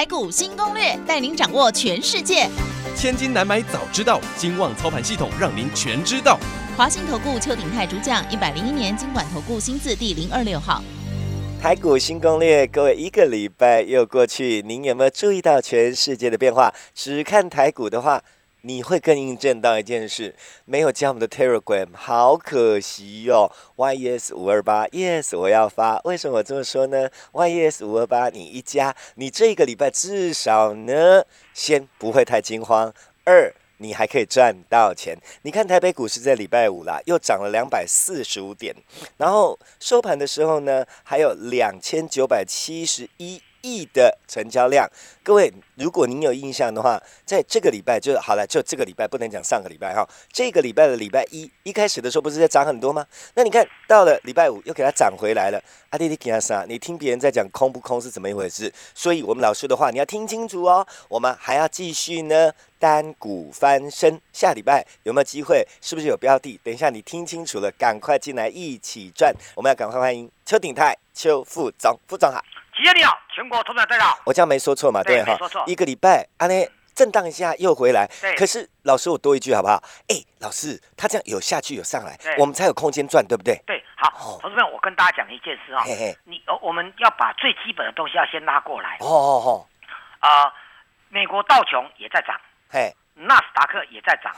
台股新攻略，带您掌握全世界。千金难买早知道，金旺操盘系统让您全知道。华信投顾邱鼎泰主讲，一百零一年经管投顾新字第零二六号。台股新攻略，各位一个礼拜又过去，您有没有注意到全世界的变化？只看台股的话。你会更印证到一件事，没有加我们的 Telegram，好可惜哟。Yes 五二八，Yes 我要发。为什么我这么说呢？Yes 五二八，你一加，你这个礼拜至少呢，先不会太惊慌。二，你还可以赚到钱。你看台北股市在礼拜五啦，又涨了两百四十五点，然后收盘的时候呢，还有两千九百七十一。亿的成交量，各位，如果您有印象的话，在这个礼拜就好了，就这个礼拜不能讲上个礼拜哈，这个礼拜的礼拜一一开始的时候不是在涨很多吗？那你看到了礼拜五又给它涨回来了。阿弟弟给他啥？你听别人在讲空不空是怎么一回事？所以我们老师的话你要听清楚哦。我们还要继续呢，单股翻身。下礼拜有没有机会？是不是有标的？等一下你听清楚了，赶快进来一起赚。我们要赶快欢迎邱鼎泰、邱副总、副总好。你好，全国投资者大家好。我这样没说错嘛？对哈，没说错。一个礼拜，阿内震荡一下又回来。对。可是老师，我多一句好不好？哎，老师，他这样有下去有上来，我们才有空间赚，对不对？对。好，投资们，我跟大家讲一件事啊。嘿嘿。你，我们要把最基本的东西要先拉过来。哦哦哦。啊，美国道琼也在涨。嘿。纳斯达克也在涨。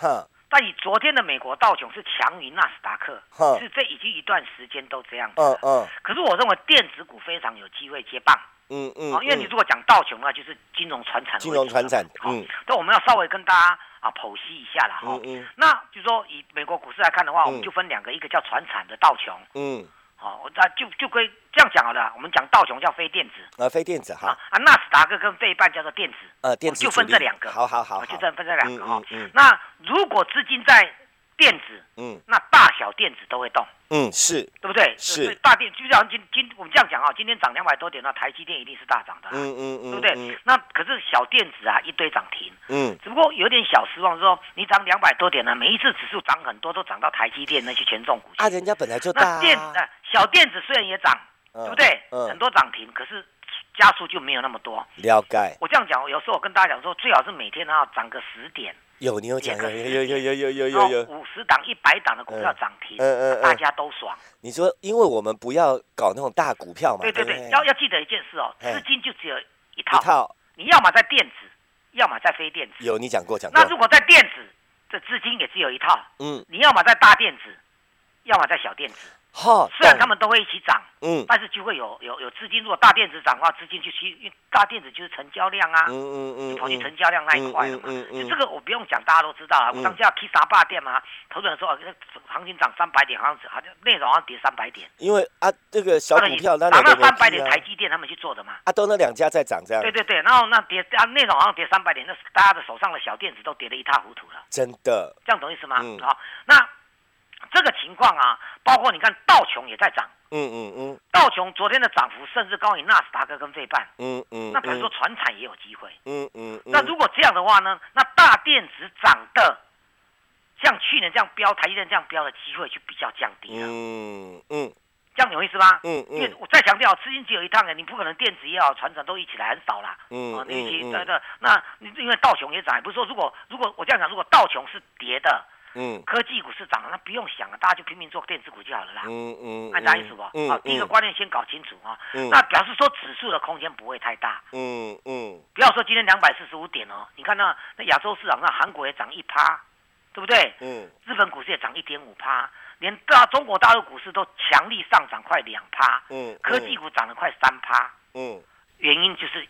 哼。但以昨天的美国道琼是强于纳斯达克，是这已经一段时间都这样子。嗯嗯。可是我认为电子股非常有机会接棒。嗯嗯。因为你如果讲道琼的话，就是金融传产。金融传产。嗯。那我们要稍微跟大家啊剖析一下了哈。嗯嗯。那就说以美国股市来看的话，我们就分两个，一个叫传产的道琼。嗯。好，我那就就归这样讲好了。我们讲道琼叫非电子，呃，非电子哈。啊，纳斯达克跟费半叫做电子，呃，电子就分这两个。好好好，就这分这两个哈。那如果资金在电子，嗯，那大小电子都会动。嗯，是对不对？是大电，就像今今我们这样讲啊，今天涨两百多点，那台积电一定是大涨的，嗯嗯嗯，对不对？那可是小电子啊，一堆涨停，嗯，只不过有点小失望，说你涨两百多点呢，每一次指数涨很多，都涨到台积电那些权重股。啊，人家本来就大。那电呃小电子虽然也涨，对不对？嗯，很多涨停，可是加速就没有那么多。了解。我这样讲，有时候我跟大家讲说，最好是每天要涨个十点。有你有讲有有有有有有有有五十档一百档的股票涨停，嗯嗯大家都爽。你说，因为我们不要搞那种大股票嘛。对对对，要要记得一件事哦，资金就只有一套。一套。你要么在电子，要么在非电子。有你讲过讲过。那如果在电子，这资金也只有一套。嗯。你要么在大电子，要么在小电子。哈，虽然他们都会一起涨，嗯，但是就会有有有资金。如果大电子涨的话，资金就去，大电子就是成交量啊，嗯嗯嗯，跑去成交量那一块了嘛。嗯嗯这个我不用讲，大家都知道啊。我当下 K 啥霸店嘛，投资人说，行情涨三百点，好像好像内容好像跌三百点。因为啊，这个小股票那涨到三百点，台积电他们去做的嘛。啊，都那两家在涨这样。对对对，然后那跌啊，内容好像跌三百点，那大家的手上的小电子都跌得一塌糊涂了。真的，这样懂意思吗？嗯，好，那。这个情况啊，包括你看道琼也在涨，嗯嗯嗯，道琼昨天的涨幅甚至高于纳斯达克跟费半，嗯嗯，那可能说船产也有机会，嗯嗯，那如果这样的话呢，那大电子涨的，像去年这样飙，台积电这样飙的机会就比较降低了，嗯嗯，这样有意思吗？嗯嗯，因为我再强调，资金只有一趟的，你不可能电子也好，船产都一起来，很少啦，嗯嗯嗯，对对，那因为道琼也涨，不是说如果如果我这样讲，如果道琼是跌的。嗯，科技股是涨，那不用想了，大家就拼命做电子股就好了啦。嗯嗯，按啥意思不？好，第一个观念先搞清楚啊。嗯。那表示说指数的空间不会太大。嗯嗯。不要说今天两百四十五点哦，你看那那亚洲市场，那韩国也涨一趴，对不对？嗯。日本股市也涨一点五趴，连大中国大陆股市都强力上涨快两趴。嗯。科技股涨了快三趴。嗯。原因就是。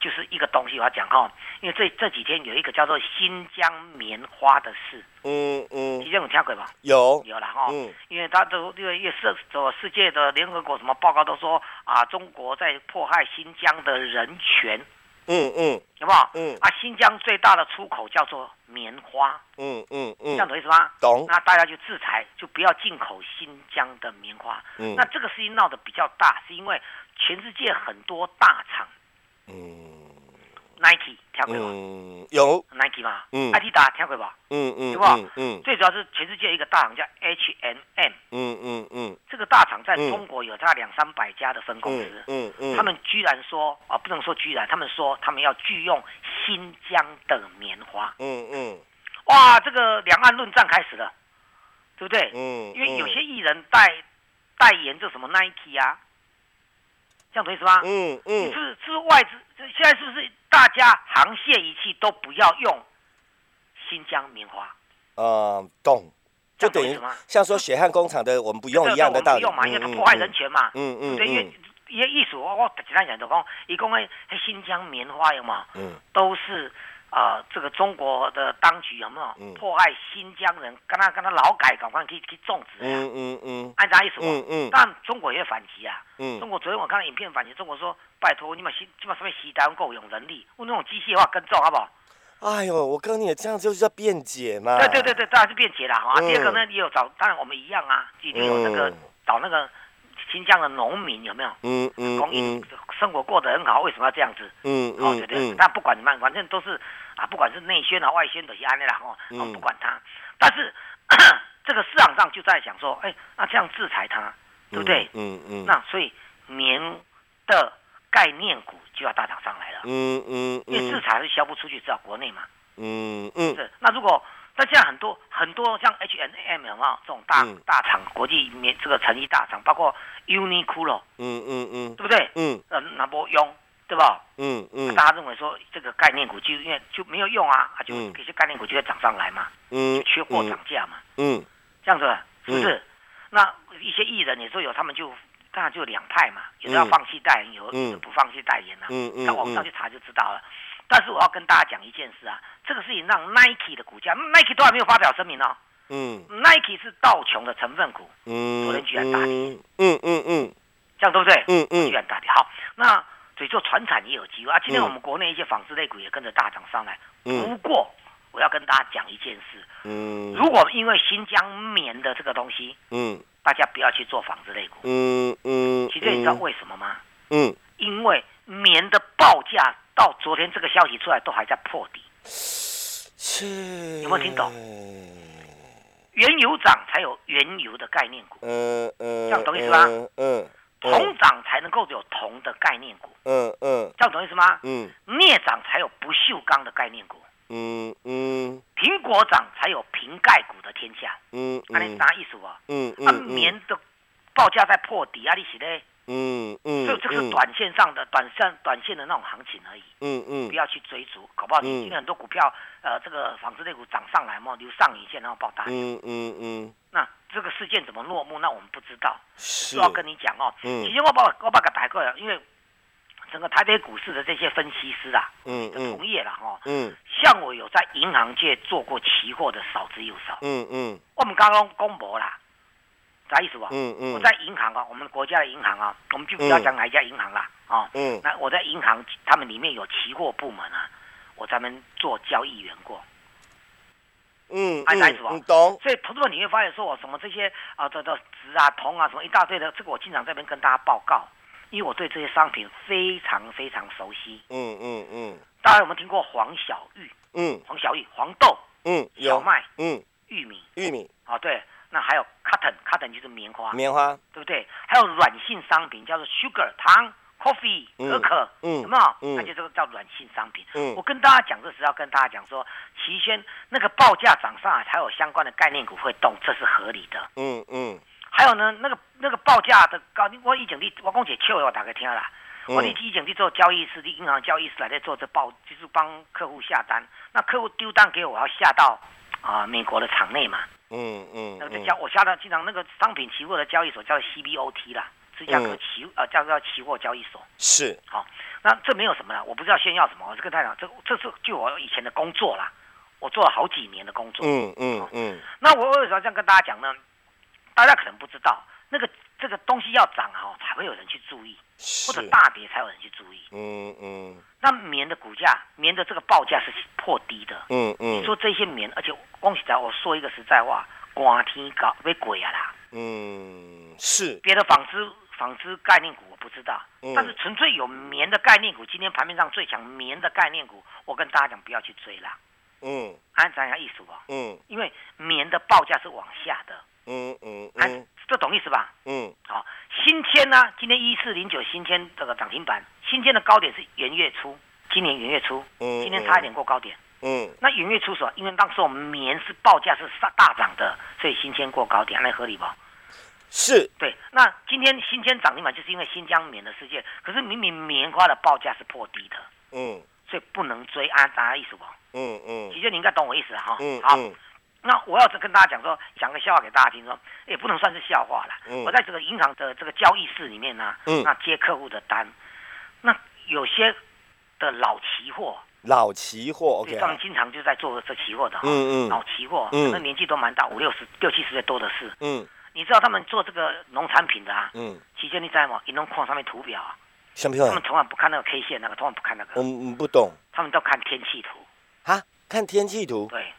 就是一个东西，我要讲哈，因为这这几天有一个叫做新疆棉花的事，嗯嗯，新疆有听过吧？有有了哈，嗯，因为他都因为世走世界的联合国什么报告都说啊，中国在迫害新疆的人权，嗯嗯，有不好？嗯。啊，新疆最大的出口叫做棉花。嗯嗯嗯。这样懂意思吗？懂。那大家就制裁，就不要进口新疆的棉花。嗯。那这个事情闹得比较大，是因为全世界很多大厂。嗯。Nike 听过吗？嗯，有 Nike 嘛？嗯，i t 达听过吧？嗯嗯，对吧？嗯，最主要是全世界一个大厂叫 H&M。嗯嗯嗯，这个大厂在中国有它两三百家的分公司。嗯嗯，他们居然说啊，不能说居然，他们说他们要拒用新疆的棉花。嗯嗯，哇，这个两岸论战开始了，对不对？嗯，因为有些艺人代代言这什么 Nike 啊，这样懂意思吗？嗯嗯，是是外资，现在是不是？大家航线仪器都不要用新疆棉花。嗯，懂。就等于像说血汗工厂的，我们不用一样的道理。不用嘛，因为它破坏人权嘛。嗯嗯。对，因为一些艺术，我我简单讲就讲，伊讲诶，新疆棉花有嘛？嗯。都是啊，这个中国的当局有没有迫害新疆人？跟他跟他劳改，赶快去去种植呀。嗯嗯嗯。按啥意思？嗯嗯。但中国也反击啊。嗯。中国昨天我看到影片反击，中国说。拜托，你们西基本上面西单够用人力，用那种机械化耕种，好不好？哎呦，我跟你这样就是叫辩解嘛。对对对对，当然是辩解啦哈。第二个呢，也有找，当然我们一样啊，一定有那个找那个新疆的农民有没有？嗯嗯供应生活过得很好，为什么要这样子？嗯嗯。哦对对，但不管反正都是啊，不管是内宣啊外宣都是安的啦哈。嗯。不管他，但是 这个市场上就在想说，哎，那这样制裁他，对不对？嗯嗯。那所以棉的。概念股就要大涨上来了，嗯嗯，因为制裁是销不出去，只有国内嘛，嗯嗯，是。那如果那现在很多很多像 H N M 啊这种大大厂，国际面这个成衣大厂，包括 Uniqlo，嗯嗯嗯，对不对？嗯，呃，拿不用，对吧？嗯嗯，大家认为说这个概念股就因为就没有用啊，就这些概念股就会涨上来嘛，嗯，缺货涨价嘛，嗯，这样子是不是？那一些艺人，你说有他们就。当然就两派嘛，有的要放弃代言，有的不放弃代言呐。嗯嗯。到网上去查就知道了。但是我要跟大家讲一件事啊，这个事情让 Nike 的股价，Nike 都还没有发表声明呢。嗯。Nike 是道琼的成分股。嗯。昨天居然大跌。嗯嗯嗯。这样对不对？嗯嗯。居然大跌。好，那所以做船产也有机会啊。今天我们国内一些纺织类股也跟着大涨上来。不过我要跟大家讲一件事。嗯。如果因为新疆棉的这个东西，嗯。大家不要去做纺织类股。嗯嗯。其实你知道为什么吗？嗯。因为棉的报价到昨天这个消息出来都还在破底。是。有没有听懂？原油涨才有原油的概念股。嗯嗯。这样懂意思吗？嗯。铜涨才能够有铜的概念股。嗯嗯。这样懂意思吗？嗯。镍涨才有不锈钢的概念股。嗯嗯，苹果涨才有瓶盖股的天下。嗯嗯，那你啥意思啊？嗯嗯，啊棉的报价在破底啊，你是嘞？嗯嗯，这这个是短线上的短线短线的那种行情而已。嗯嗯，不要去追逐，搞不好你今天很多股票，呃，这个纺织类股涨上来嘛，留上影线然后爆大。嗯嗯嗯，那这个事件怎么落幕？那我们不知道。是，要跟你讲哦。嗯，其实我把我把它打过来，因为。整个台北股市的这些分析师啊，嗯嗯，同业了哈，嗯，像我有在银行界做过期货的少之又少，嗯嗯，我们刚刚公布啦，啥意思吧？嗯嗯，我在银行啊，我们国家的银行啊，我们就不要讲哪一家银行啦，啊，嗯，那我在银行，他们里面有期货部门啊，我专门做交易员过，嗯，啥意思吧？懂。所以投资者你会发现说我什么这些啊，这这纸啊、铜啊什么一大堆的，这个我经常这边跟大家报告。因为我对这些商品非常非常熟悉。嗯嗯嗯。大家有没有听过黄小玉？嗯。黄小玉，黄豆。嗯。小麦。嗯。玉米。玉米。啊，对。那还有 cotton，cotton 就是棉花。棉花。对不对？还有软性商品，叫做 sugar 糖，coffee 可可。嗯。有没有？嗯。那就这个叫软性商品。嗯。我跟大家讲，这是要跟大家讲说，齐轩那个报价涨上来，才有相关的概念股会动，这是合理的。嗯嗯。还有呢，那个那个报价的高，我以前的我讲解笑我大概听了，我以前去做交易室的银行交易室来在做这报，就是帮客户下单，那客户丢单给我，要下到啊美国的场内嘛，嗯嗯，那个交我下的经常那个商品期货的交易所叫 CBOT 啦，芝加哥期呃叫做期货交易所，是。好，那这没有什么了，我不知道炫耀什么，我是跟他讲，这这是就我以前的工作啦，我做了好几年的工作，嗯嗯嗯，那我为什么这样跟大家讲呢？大家可能不知道，那个这个东西要涨哈，才会有人去注意。或者大跌才有人去注意。嗯嗯。那棉的股价，棉的这个报价是破低的。嗯嗯。你说这些棉，而且恭喜在，我说一个实在话，刮天搞被鬼啊啦。嗯，是。别的纺织纺织概念股我不知道，但是纯粹有棉的概念股，今天盘面上最强棉的概念股，我跟大家讲不要去追啦。嗯。按咱下意思吧。嗯。因为棉的报价是往下的。嗯嗯。嗯。这懂意思吧？嗯，好，新天呢？今天一四零九新天这个涨停板，新天的高点是元月初，今年元月初，嗯，今天差一点过高点，嗯，那元月初是吧？因为当时我们棉是报价是大大涨的，所以新天过高点，那合理不？是，对。那今天新天涨停板就是因为新疆棉的事件，可是明明棉花的报价是破低的，嗯，所以不能追，啊大家意思不？嗯嗯，其实你应该懂我意思哈，嗯，好。那我要是跟大家讲说，讲个笑话给大家听，说也不能算是笑话了。我在这个银行的这个交易室里面呢，那接客户的单，那有些的老期货，老期货，OK，他们经常就在做这期货的，嗯嗯，老期货，那年纪都蛮大，五六十、六七十岁多的是。嗯，你知道他们做这个农产品的啊？嗯，期间你在吗？银龙矿上面图表啊，像不像？他们从来不看那个 K 线，那个从来不看那个。嗯嗯，不懂。他们都看天气图。啊？看天气图？对。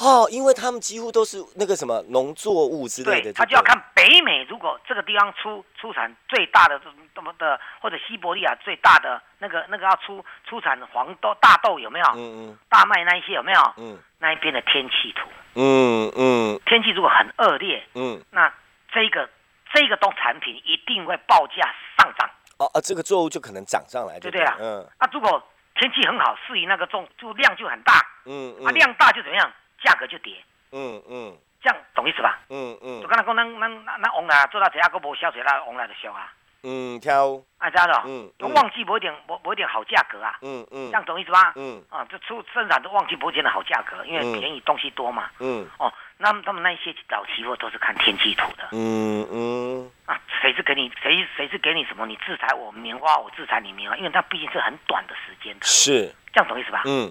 哦，因为他们几乎都是那个什么农作物之类的，他就要看北美，如果这个地方出出产最大的这么的，或者西伯利亚最大的那个那个要出出产黄豆、大豆有没有？嗯嗯。大麦那一些有没有？嗯。那一边的天气图。嗯嗯。天气如果很恶劣，嗯，那这个这个东产品一定会报价上涨。哦啊，这个作物就可能涨上来，对对啊。嗯。啊，如果天气很好，适宜那个种，就量就很大。嗯嗯。啊，量大就怎么样？价格就跌，嗯嗯，这样懂意思吧？嗯嗯，就刚才讲，咱咱咱往来做到这下，佫无销水，那往来就俗啊。嗯，挑，啊，知道咯？嗯，旺季不一定，不不一定好价格啊。嗯嗯，这样懂意思吧？嗯，啊，就出生产都旺季不见得好价格，因为便宜东西多嘛。嗯，哦，那么他们那些早期货都是看天气图的。嗯嗯，啊，谁是给你谁谁是给你什么？你制裁我棉花，我制裁你棉花，因为它毕竟是很短的时间的。是，这样懂意思吧？嗯。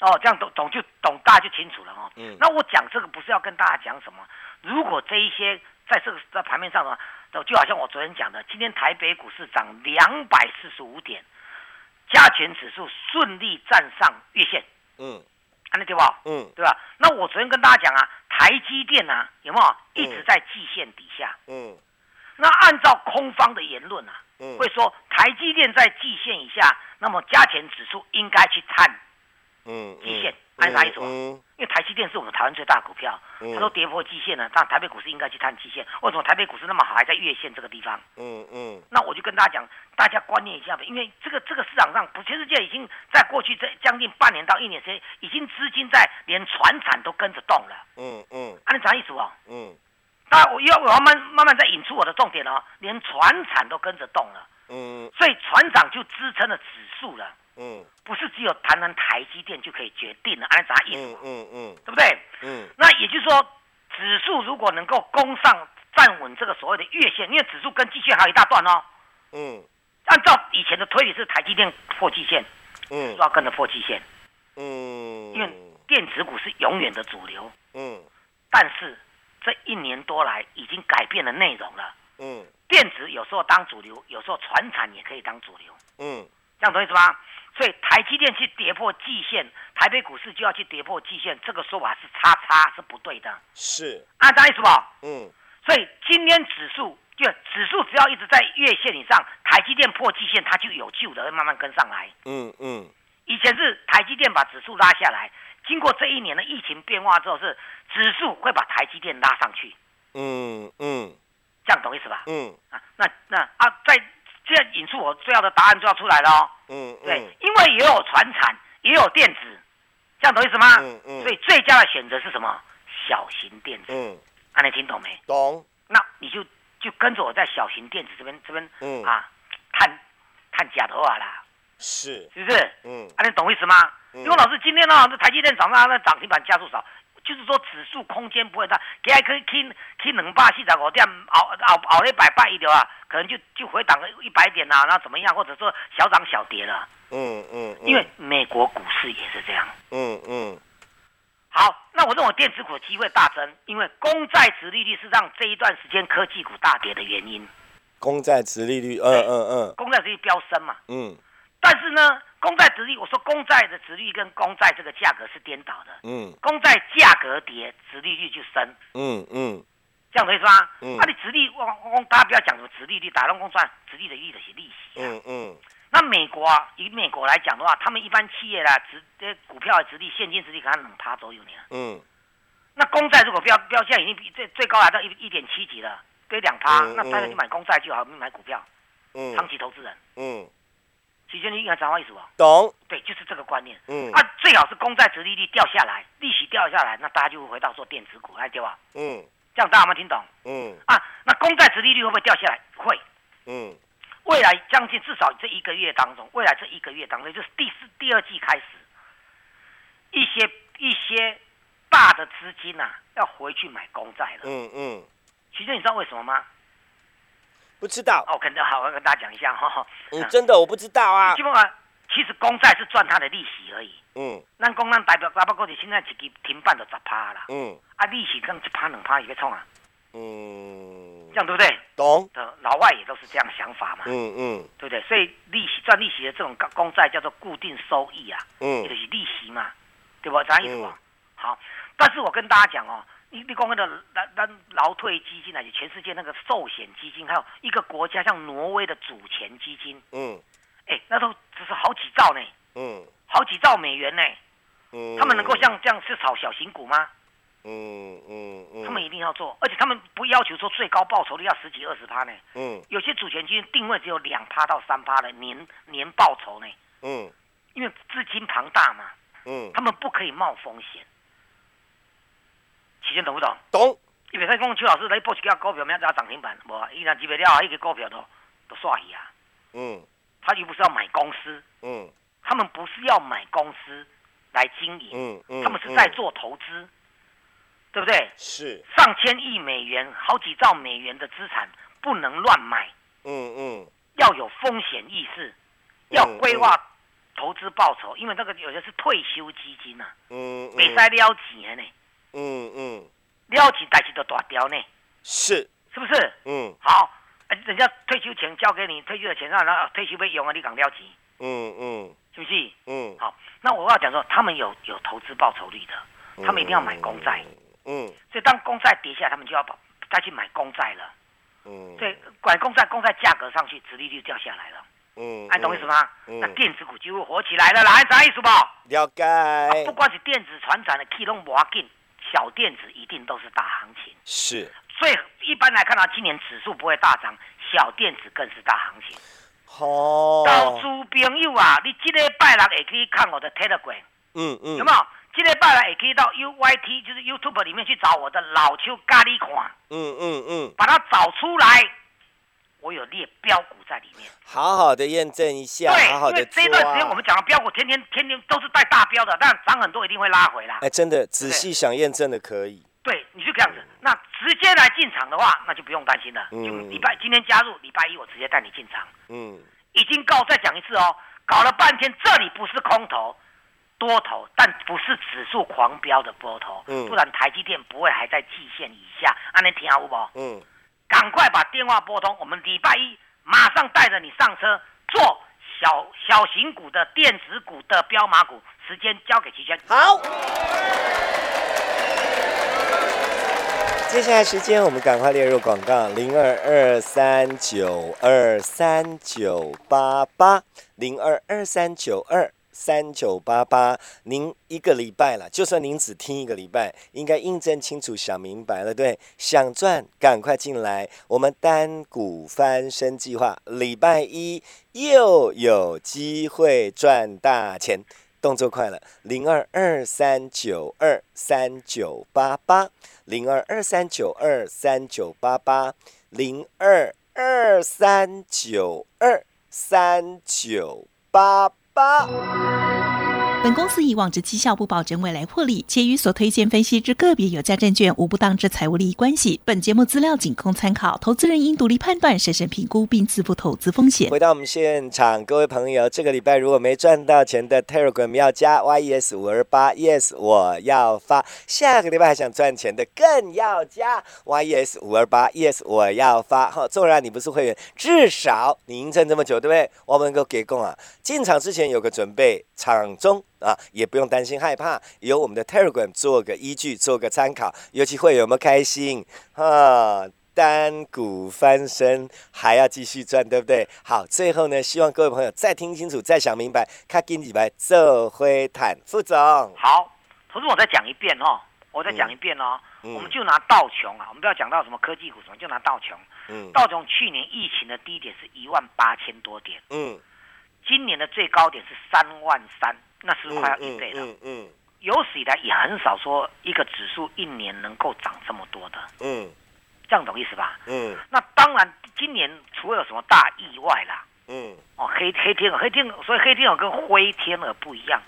哦，这样懂懂就懂，大家就清楚了哦。嗯。那我讲这个不是要跟大家讲什么？如果这一些在这个在盘面上的话，就好像我昨天讲的，今天台北股市涨两百四十五点，加权指数顺利站上月线。嗯。看得对不？嗯。对吧？那我昨天跟大家讲啊，台积电啊，有没有一直在季线底下？嗯。那按照空方的言论啊，会说台积电在季线以下，那么加权指数应该去探。嗯，季线按啥意思？嗯，因为台积电是我们台湾最大股票，它都跌破季线了，但台北股市应该去探季线。为什么台北股市那么好，还在月线这个地方？嗯嗯。那我就跟大家讲，大家观念一下吧，因为这个这个市场上，全世界已经在过去这将近半年到一年时间，已经资金在连船产都跟着动了。嗯嗯。按啥意思哦？嗯。那，我要我要慢慢慢再引出我的重点哦，连船产都跟着动了。嗯。所以船长就支撑了指数了。嗯，不是只有谈谈台积电就可以决定了，按啥意思？嗯嗯嗯，对不对？嗯，那也就是说，指数如果能够攻上站稳这个所谓的月线，因为指数跟季线还有一大段哦。嗯，按照以前的推理是台积电破季线，嗯，要跟着破季线。嗯，因为电子股是永远的主流。嗯，但是这一年多来已经改变了内容了。嗯，电子有时候当主流，有时候船产也可以当主流。嗯，这样懂意思吗？所以台积电去跌破季线，台北股市就要去跌破季线，这个说法是叉叉是不对的。是，按啥意思不？嗯。所以今天指数就指数只要一直在月线以上，台积电破季线，它就有救的，会慢慢跟上来。嗯嗯。以前是台积电把指数拉下来，经过这一年的疫情变化之后，是指数会把台积电拉上去。嗯嗯。这样懂意思吧？嗯。啊，那那啊，在。现在引出我最要的答案就要出来了哦。嗯，对，因为也有船产，也有电子，这样懂意思吗？嗯嗯。所以最佳的选择是什么？小型电子。嗯。啊，你听懂没？懂。那你就就跟着我在小型电子这边这边，嗯啊，探探假头啊啦。是。是不是？嗯。啊，你懂意思吗？因为老师今天呢，这台积电涨上，那涨停板加速少。就是说指数空间不会大，给还可以去去两百四十五点，熬熬熬了一百八一条啊，可能就就回档个一百点啊，那怎么样？或者说小涨小跌了。嗯嗯。因为美国股市也是这样。嗯嗯。好，那我认为电子股机会大增，因为公债值利率是让这一段时间科技股大跌的原因。公债值利率，嗯嗯嗯，公债殖利率飙升嘛，嗯，但是呢，公债殖利率，我说公债的殖利率跟公债这个价格是颠倒的，嗯，公债价格跌，殖利率就升，嗯嗯，这样可以说吗？嗯，那你殖利，我我大家不要讲什么殖利率，打乱公算殖利的利的是利息，嗯嗯。那美国啊，以美国来讲的话，他们一般企业啦，值这股票的值率、现金值率可能两趴左右呢。嗯。那公债如果标标现在已经比最最高来到一一点七几了，给两趴，那大家去买公债就好，买股票。嗯。长期投资人。嗯。其实你应该掌握意思不？懂。对，就是这个观念。嗯。啊，最好是公债值利率掉下来，利息掉下来，那大家就会回到做电子股来对吧？嗯。这样大家有没有听懂？嗯。啊，那公债值利率会不会掉下来？会。嗯。未来将近至少这一个月当中，未来这一个月当中，就是第四第二季开始，一些一些大的资金呐，要回去买公债了。嗯嗯。其实你知道为什么吗？不知道。哦，肯定好，我跟大家讲一下哈。嗯，真的我不知道啊。基本上，其实公债是赚它的利息而已。嗯。那公债代表大不过你现在一个停办都十趴啦。嗯。啊，利息跟一趴两趴也会冲啊。嗯，这样对不对？懂的，老外也都是这样想法嘛。嗯嗯，对不对？所以利息赚利息的这种公债叫做固定收益啊，嗯，就是利息嘛，对不？啥意思吧？好，但是我跟大家讲哦，你你讲那个劳退基金啊，全世界那个寿险基金，还有一个国家像挪威的主权基金，嗯，哎，那都只是好几兆呢，嗯，好几兆美元呢，嗯，他们能够像这样去炒小型股吗？嗯嗯嗯，他们一定要做，而且他们不要求说最高报酬率要十几二十趴呢。嗯，有些主权基金定位只有两趴到三趴的年年报酬呢。嗯，因为资金庞大嘛。嗯，他们不可以冒风险。期间懂不懂？懂。因为他讲邱老师来报一家股票，明仔涨停板，无，伊若几百了，一个股票都都刷去啊。嗯，他又不是要买公司。嗯，他们不是要买公司来经营。嗯嗯，他们是在做投资。对不对？是上千亿美元、好几兆美元的资产不能乱买。嗯嗯，要有风险意识，要规划投资报酬，因为那个有些是退休基金呐。嗯嗯，没塞撩钱呢。嗯嗯，撩钱代志都大雕呢。是是不是？嗯，好，人家退休钱交给你，退休的钱让他退休费用啊，你敢撩钱。嗯嗯，是不是？嗯，好，那我要讲说，他们有有投资报酬率的，他们一定要买公债。嗯，所以当公债跌下，他们就要把再去买公债了。嗯，所以管公债，公债价格上去，殖利率掉下来了。嗯，哎，懂意思吗？那电子股就会火起来了，来啥意思不？了解。不管是电子、船产的龙不要紧，小电子一定都是大行情。是。所以一般来看到今年指数不会大涨，小电子更是大行情。哦。投资朋友啊，你这礼拜六也可以看我的 Telegram。嗯嗯。有没有？今天拜六也可以到 U Y T，就是 YouTube 里面去找我的老邱咖喱款，嗯嗯嗯，把它找出来，我有列标股在里面，好好的验证一下，对，好好的这段时间我们讲的标股，天天天天都是带大标的，但涨很多一定会拉回来。哎，真的仔细想验证的可以。对，你就这样子，那直接来进场的话，那就不用担心了。就礼拜今天加入，礼拜一我直接带你进场。嗯，已经告，再讲一次哦，搞了半天，这里不是空头。多头，但不是指数狂飙的波头，嗯，不然台积电不会还在季线以下。安尼听好不？嗯，赶快把电话拨通，我们礼拜一马上带着你上车做小小型股的电子股的标马股，时间交给齐轩。好，接下来时间我们赶快列入广告：零二二三九二三九八八零二二三九二。三九八八，您一个礼拜了，就算您只听一个礼拜，应该印证清楚、想明白了，对？想赚，赶快进来，我们单股翻身计划，礼拜一又有机会赚大钱，动作快了，零二二三九二三九八八，零二二三九二三九八八，零二二三九二三九八八。本公司以往之绩效不保证未来获利，且与所推荐分析之个别有价证券无不当之财务利益关系。本节目资料仅供参考，投资人应独立判断、审慎评估并自负投资风险。回到我们现场，各位朋友，这个礼拜如果没赚到钱的 Telegram 要加 YES 五二八，Yes 我要发。下个礼拜还想赚钱的更要加 YES 五二八，Yes 我要发。哈，纵然你不是会员，至少你营证这么久，对不对？我们能够给供啊，进场之前有个准备，场中。啊，也不用担心害怕，有我们的 Telegram 做个依据，做个参考。尤其会有没有开心？哈，单股翻身还要继续赚，对不对？好，最后呢，希望各位朋友再听清楚，再想明白。看金几白这回坦副总，好，同时我再讲一遍哦，我再讲一遍哦。我们就拿道琼啊，我们不要讲到什么科技股什么，就拿道琼。嗯。道琼去年疫情的低点是一万八千多点。嗯。今年的最高点是三万三。那是快要一倍了。嗯嗯，有史以来也很少说一个指数一年能够涨这么多的。嗯，这样懂意思吧？嗯。那当然，今年除了有什么大意外啦。嗯。哦，黑黑天鹅，黑天鹅，所以黑天鹅跟灰天鹅不一样。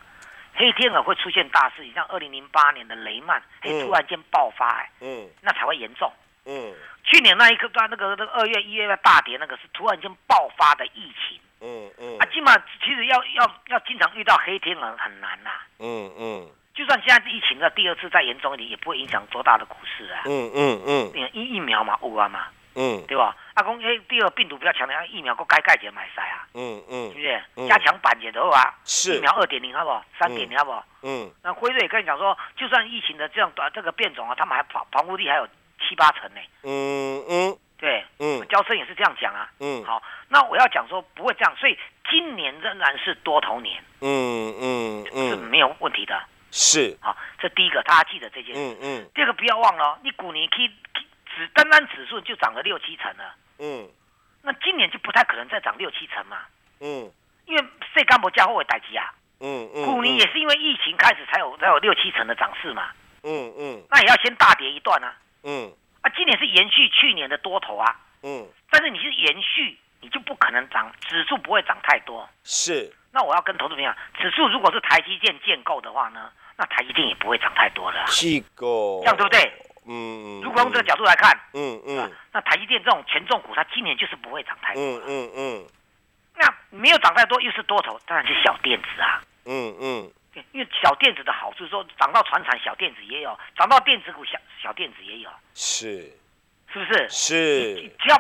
黑天鹅会出现大事情，像二零零八年的雷曼，会突然间爆发，哎，嗯，那才会严重。嗯。去年那一刻，那个那个二月一月大跌，那个是突然间爆发的疫情。嗯嗯，啊，起码其实要要要经常遇到黑天鹅很难呐。嗯嗯，就算现在疫情的第二次再严重一点，也不会影响多大的股市啊。嗯嗯嗯，疫疫苗嘛，有啊嘛。嗯，对吧？啊公，哎，第二病毒比较强的，疫苗够该盖节买晒啊。嗯嗯，是不是？加强版也都啊。是。疫苗二点零好不好？三点零好不好？嗯。那辉瑞跟你讲说，就算疫情的这样短这个变种啊，他们还防防护力还有七八成呢。嗯嗯。对，嗯，交生也是这样讲啊，嗯，好，那我要讲说不会这样，所以今年仍然是多头年，嗯嗯嗯，是没有问题的，是，好，这第一个大家记得这件事，嗯嗯，第二个不要忘了，你股年 K 只单单指数就涨了六七成了，嗯，那今年就不太可能再涨六七成嘛，嗯，因为谁干不加货会待机啊，嗯嗯，股年也是因为疫情开始才有才有六七成的涨势嘛，嗯嗯，那也要先大跌一段啊，嗯。啊，今年是延续去年的多头啊，嗯，但是你是延续，你就不可能涨，指数不会涨太多。是，那我要跟投资朋友讲，指数如果是台积电建构的话呢，那台积电也不会涨太多了。是构，这样对不对？嗯，如果用这个角度来看，嗯嗯，那台积电这种权重股，它今年就是不会涨太多。嗯嗯嗯，那没有涨太多，又是多头，当然是小电子啊。嗯嗯。因为小电子的好处，说涨到船厂，小电子也有；涨到电子股，小小电子也有。是，是不是？是。只要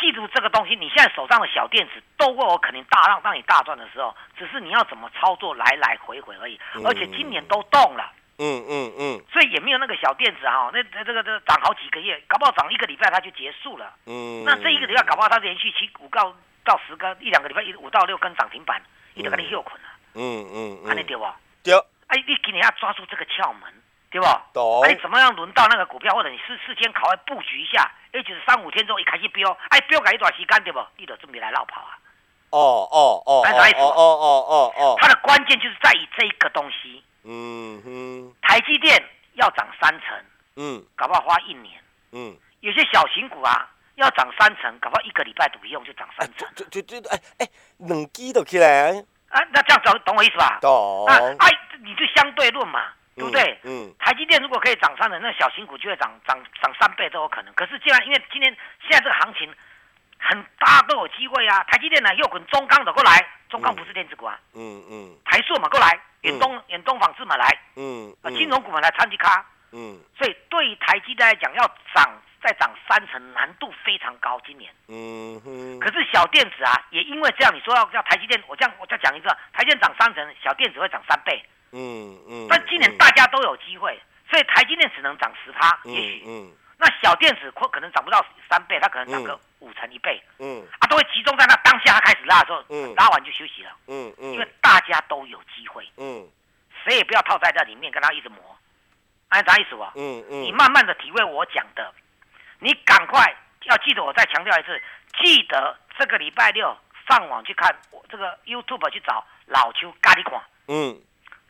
记住这个东西，你现在手上的小电子都会有肯定大让让你大赚的时候，只是你要怎么操作，来来回回而已。而且今年都动了。嗯嗯嗯。所以也没有那个小电子哈，那这个这个涨好几个月，搞不好涨一个礼拜它就结束了。嗯。那这一个礼拜搞不好它连续七五到到十根，一两个礼拜一五到六根涨停板，你都给你休困了。嗯嗯嗯。看你对不？对，哎，你今年要抓住这个窍门，对不？懂。哎，怎么样轮到那个股票，或者你事事先考虑布局一下，哎，就是三五天之后一开始飙，哎，飙改一段时间，对不？你就准备来绕跑啊。哦哦哦。啥意思？哦哦哦哦。它的关键就是在于这个东西。嗯哼。台积电要涨三成，嗯，搞不好花一年。嗯。有些小型股啊，要涨三成，搞不好一个礼拜都不用就涨三成。就就就哎哎，两基都起来。啊，那这样懂懂我意思吧？懂。啊，哎，你就相对论嘛，对不对？嗯。台积电如果可以涨三成，那小型股就会涨涨涨三倍都有可能。可是既然因为今天现在这个行情很大都有机会啊，台积电呢又滚中钢走过来，中钢不是电子股啊。嗯嗯。台塑嘛过来，远东远东纺织嘛来。嗯。啊，金融股嘛来参与卡。嗯。所以对于台积电来讲，要涨。再涨三成难度非常高，今年。嗯哼。可是小电子啊，也因为这样，你说要要台积电，我这样我再讲一个，台积电涨三成，小电子会涨三倍。嗯嗯。但今年大家都有机会，所以台积电只能涨十趴，也许。嗯。那小电子可可能涨不到三倍，它可能涨个五成一倍。嗯。啊，都会集中在那当下开始拉的时候，嗯，拉完就休息了。嗯嗯。因为大家都有机会。嗯。谁也不要套在这里面，跟他一直磨。按啥意思啊？嗯嗯。你慢慢的体会我讲的。你赶快要记得，我再强调一次，记得这个礼拜六上网去看，我这个 YouTube 去找老邱咖喱款，嗯，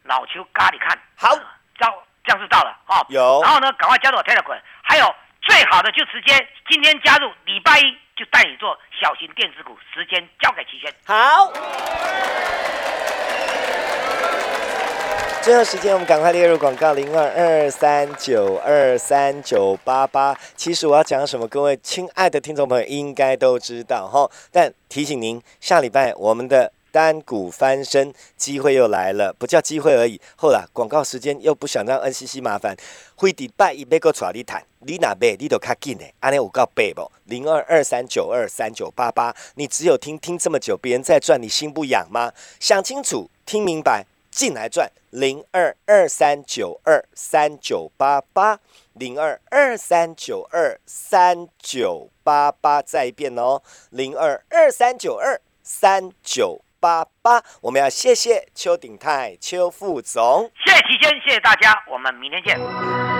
老邱咖喱看好，叫这样就到了哦。有，然后呢，赶快加入我 Telegram，还有最好的就直接今天加入，礼拜一就带你做小型电子股，时间交给齐轩。好。最后时间，我们赶快列入广告零二二三九二三九八八。其实我要讲什么，各位亲爱的听众朋友应该都知道哈。但提醒您，下礼拜我们的单股翻身机会又来了，不叫机会而已。后来广告时间又不想让 NCC 麻烦，会迪拜一杯个出来你谈，你哪杯你都卡紧的，安尼我告背不？零二二三九二三九八八，你只有听听这么久，别人在赚，你心不痒吗？想清楚，听明白。进来赚零二二三九二三九八八零二二三九二三九八八再一遍哦零二二三九二三九八八我们要谢谢邱鼎泰邱副总，谢谢齐先，谢谢大家，我们明天见。